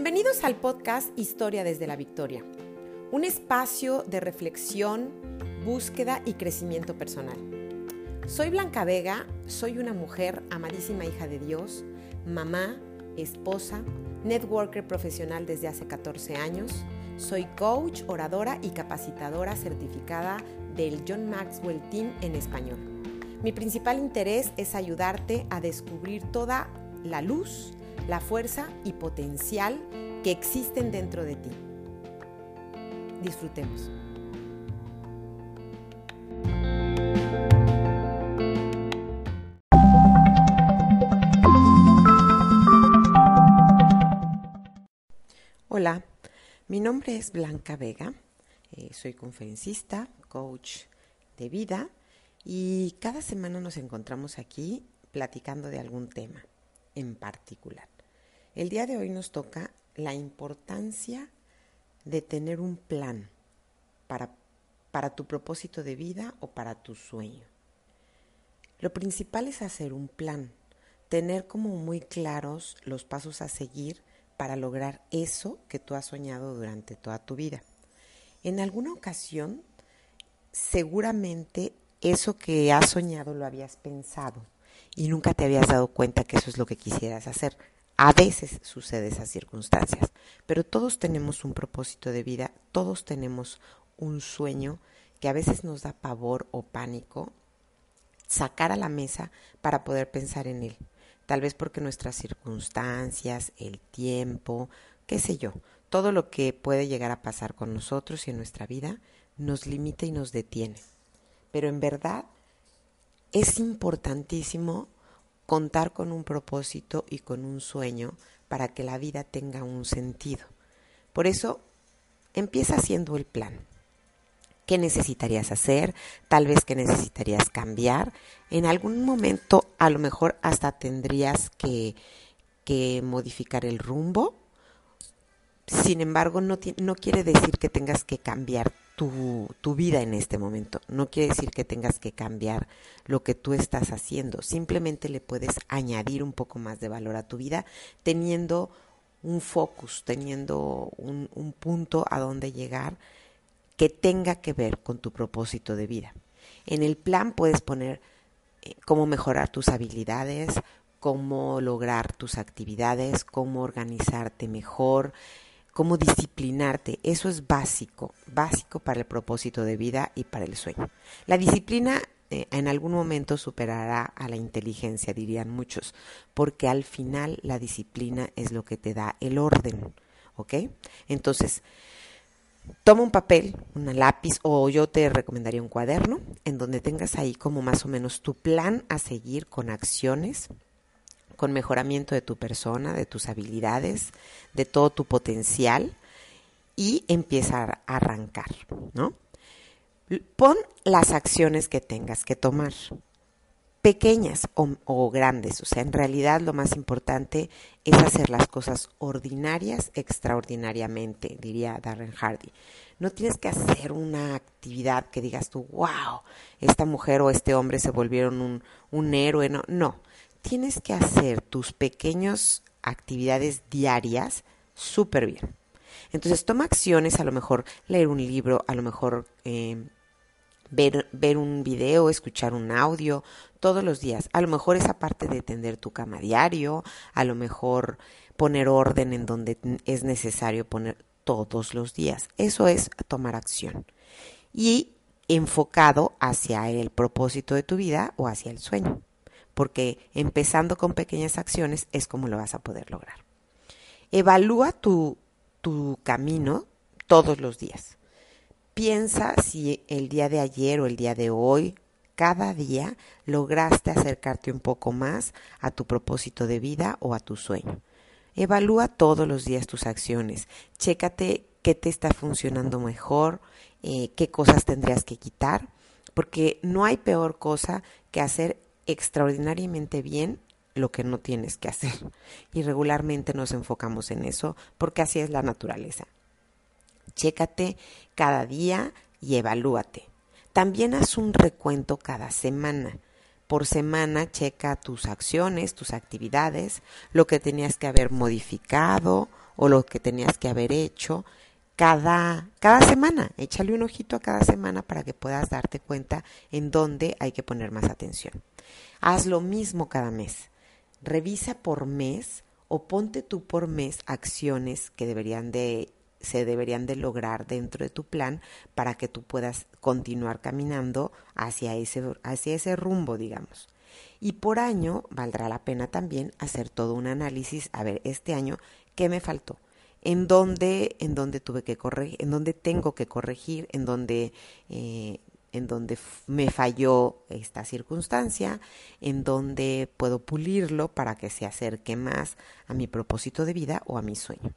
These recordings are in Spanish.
Bienvenidos al podcast Historia desde la Victoria, un espacio de reflexión, búsqueda y crecimiento personal. Soy Blanca Vega, soy una mujer amadísima hija de Dios, mamá, esposa, networker profesional desde hace 14 años, soy coach, oradora y capacitadora certificada del John Maxwell Team en español. Mi principal interés es ayudarte a descubrir toda la luz, la fuerza y potencial que existen dentro de ti. Disfrutemos. Hola, mi nombre es Blanca Vega, eh, soy conferencista, coach de vida y cada semana nos encontramos aquí platicando de algún tema en particular. El día de hoy nos toca la importancia de tener un plan para, para tu propósito de vida o para tu sueño. Lo principal es hacer un plan, tener como muy claros los pasos a seguir para lograr eso que tú has soñado durante toda tu vida. En alguna ocasión, seguramente eso que has soñado lo habías pensado y nunca te habías dado cuenta que eso es lo que quisieras hacer. A veces sucede esas circunstancias, pero todos tenemos un propósito de vida, todos tenemos un sueño que a veces nos da pavor o pánico sacar a la mesa para poder pensar en él. Tal vez porque nuestras circunstancias, el tiempo, qué sé yo, todo lo que puede llegar a pasar con nosotros y en nuestra vida nos limita y nos detiene. Pero en verdad es importantísimo contar con un propósito y con un sueño para que la vida tenga un sentido. Por eso, empieza haciendo el plan. ¿Qué necesitarías hacer? Tal vez que necesitarías cambiar. En algún momento, a lo mejor hasta tendrías que, que modificar el rumbo. Sin embargo, no, no quiere decir que tengas que cambiar tu, vida en este momento. No quiere decir que tengas que cambiar lo que tú estás haciendo. Simplemente le puedes añadir un poco más de valor a tu vida teniendo un focus, teniendo un, un punto a donde llegar que tenga que ver con tu propósito de vida. En el plan puedes poner eh, cómo mejorar tus habilidades, cómo lograr tus actividades, cómo organizarte mejor, cómo disciplinarte. Eso es básico, básico para el propósito de vida y para el sueño. La disciplina eh, en algún momento superará a la inteligencia, dirían muchos, porque al final la disciplina es lo que te da el orden, ¿ok? Entonces, toma un papel, un lápiz o yo te recomendaría un cuaderno en donde tengas ahí como más o menos tu plan a seguir con acciones con mejoramiento de tu persona, de tus habilidades, de todo tu potencial y empieza a arrancar, ¿no? Pon las acciones que tengas que tomar, pequeñas o, grandes. O sea, en realidad lo más importante es hacer las cosas ordinarias extraordinariamente, diría Darren Hardy. No tienes que hacer una actividad que digas tú, wow, esta mujer o este hombre se volvieron un, un héroe. No, no tienes que hacer tus pequeñas actividades diarias súper bien. Entonces toma acciones, a lo mejor leer un libro, a lo mejor eh, ver, ver un video, escuchar un audio todos los días. A lo mejor esa parte de tender tu cama diario, a lo mejor poner orden en donde es necesario poner todos los días. Eso es tomar acción. Y enfocado hacia el propósito de tu vida o hacia el sueño porque empezando con pequeñas acciones es como lo vas a poder lograr. Evalúa tu, tu camino todos los días. Piensa si el día de ayer o el día de hoy, cada día, lograste acercarte un poco más a tu propósito de vida o a tu sueño. Evalúa todos los días tus acciones. Chécate qué te está funcionando mejor, eh, qué cosas tendrías que quitar, porque no hay peor cosa que hacer extraordinariamente bien lo que no tienes que hacer. Y regularmente nos enfocamos en eso porque así es la naturaleza. Chécate cada día y evalúate. También haz un recuento cada semana. Por semana checa tus acciones, tus actividades, lo que tenías que haber modificado o lo que tenías que haber hecho cada, cada semana. Échale un ojito a cada semana para que puedas darte cuenta en dónde hay que poner más atención. Haz lo mismo cada mes. Revisa por mes o ponte tú por mes acciones que deberían de se deberían de lograr dentro de tu plan para que tú puedas continuar caminando hacia ese, hacia ese rumbo, digamos. Y por año valdrá la pena también hacer todo un análisis, a ver, este año, ¿qué me faltó? ¿En dónde, en dónde tuve que corregir, en dónde tengo que corregir, en dónde, eh, en dónde me falló esta circunstancia, en dónde puedo pulirlo para que se acerque más a mi propósito de vida o a mi sueño?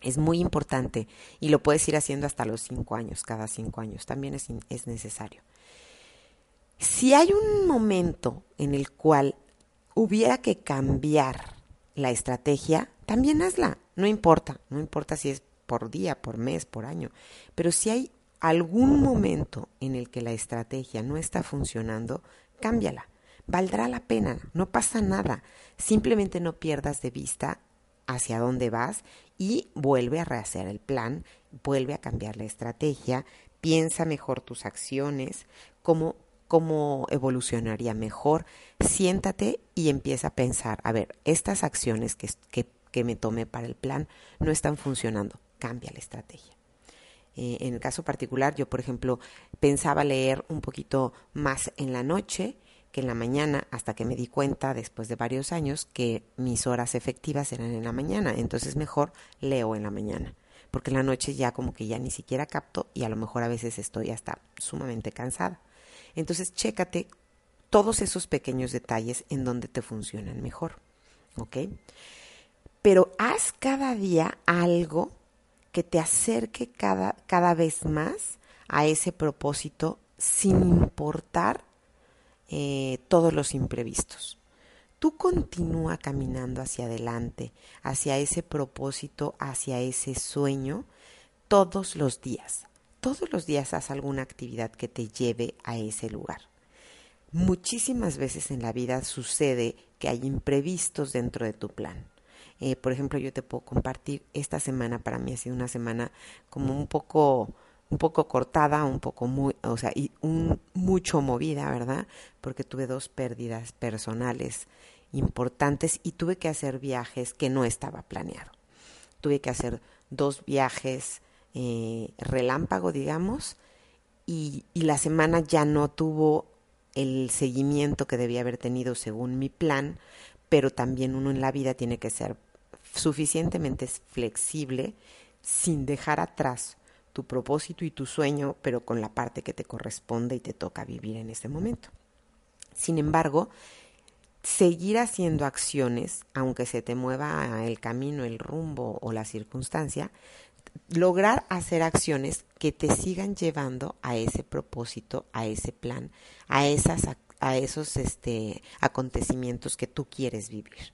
Es muy importante y lo puedes ir haciendo hasta los cinco años, cada cinco años, también es, es necesario. Si hay un momento en el cual hubiera que cambiar la estrategia, también hazla, no importa, no importa si es por día, por mes, por año, pero si hay algún momento en el que la estrategia no está funcionando, cámbiala. Valdrá la pena, no pasa nada. Simplemente no pierdas de vista hacia dónde vas y vuelve a rehacer el plan, vuelve a cambiar la estrategia, piensa mejor tus acciones, cómo, cómo evolucionaría mejor, siéntate y empieza a pensar, a ver, estas acciones que, que, que me tomé para el plan no están funcionando, cambia la estrategia. Eh, en el caso particular, yo, por ejemplo, pensaba leer un poquito más en la noche, en la mañana, hasta que me di cuenta después de varios años que mis horas efectivas eran en la mañana, entonces mejor leo en la mañana, porque en la noche ya como que ya ni siquiera capto y a lo mejor a veces estoy hasta sumamente cansada. Entonces, chécate todos esos pequeños detalles en donde te funcionan mejor, ¿ok? Pero haz cada día algo que te acerque cada, cada vez más a ese propósito sin importar eh, todos los imprevistos. Tú continúa caminando hacia adelante, hacia ese propósito, hacia ese sueño, todos los días. Todos los días haz alguna actividad que te lleve a ese lugar. Muchísimas veces en la vida sucede que hay imprevistos dentro de tu plan. Eh, por ejemplo, yo te puedo compartir, esta semana para mí ha sido una semana como un poco un poco cortada, un poco muy, o sea, y un, mucho movida, ¿verdad? Porque tuve dos pérdidas personales importantes y tuve que hacer viajes que no estaba planeado. Tuve que hacer dos viajes eh, relámpago, digamos, y, y la semana ya no tuvo el seguimiento que debía haber tenido según mi plan, pero también uno en la vida tiene que ser suficientemente flexible sin dejar atrás tu propósito y tu sueño, pero con la parte que te corresponde y te toca vivir en ese momento. Sin embargo, seguir haciendo acciones, aunque se te mueva el camino, el rumbo o la circunstancia, lograr hacer acciones que te sigan llevando a ese propósito, a ese plan, a esas a esos este, acontecimientos que tú quieres vivir.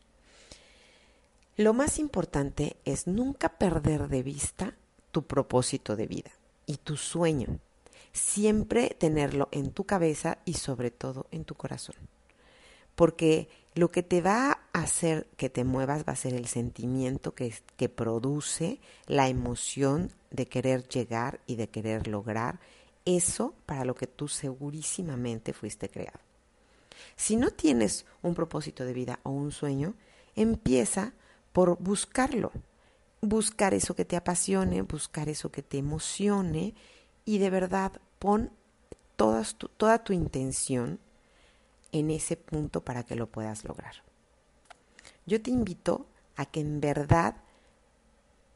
Lo más importante es nunca perder de vista tu propósito de vida y tu sueño. Siempre tenerlo en tu cabeza y sobre todo en tu corazón. Porque lo que te va a hacer que te muevas va a ser el sentimiento que, que produce la emoción de querer llegar y de querer lograr eso para lo que tú segurísimamente fuiste creado. Si no tienes un propósito de vida o un sueño, empieza por buscarlo buscar eso que te apasione, buscar eso que te emocione y de verdad pon toda tu intención en ese punto para que lo puedas lograr. Yo te invito a que en verdad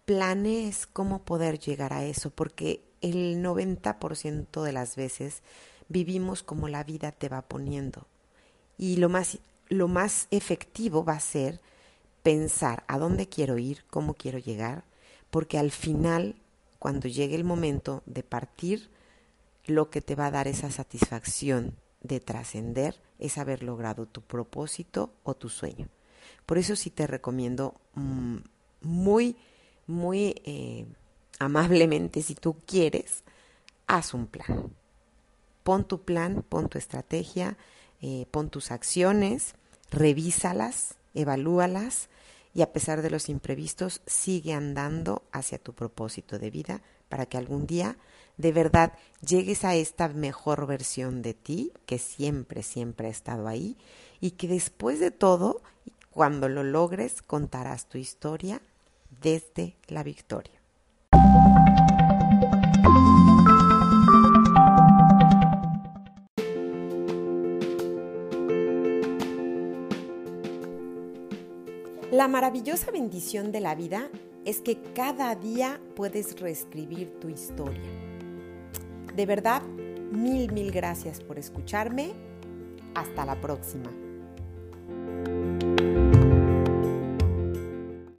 planees cómo poder llegar a eso, porque el 90% de las veces vivimos como la vida te va poniendo. Y lo más, lo más efectivo va a ser pensar a dónde quiero ir, cómo quiero llegar, porque al final, cuando llegue el momento de partir, lo que te va a dar esa satisfacción de trascender es haber logrado tu propósito o tu sueño. Por eso sí te recomiendo mm, muy, muy eh, amablemente, si tú quieres, haz un plan. Pon tu plan, pon tu estrategia, eh, pon tus acciones, revísalas, evalúalas y a pesar de los imprevistos sigue andando hacia tu propósito de vida para que algún día de verdad llegues a esta mejor versión de ti que siempre, siempre ha estado ahí y que después de todo, cuando lo logres, contarás tu historia desde la victoria. La maravillosa bendición de la vida es que cada día puedes reescribir tu historia. De verdad, mil, mil gracias por escucharme. Hasta la próxima.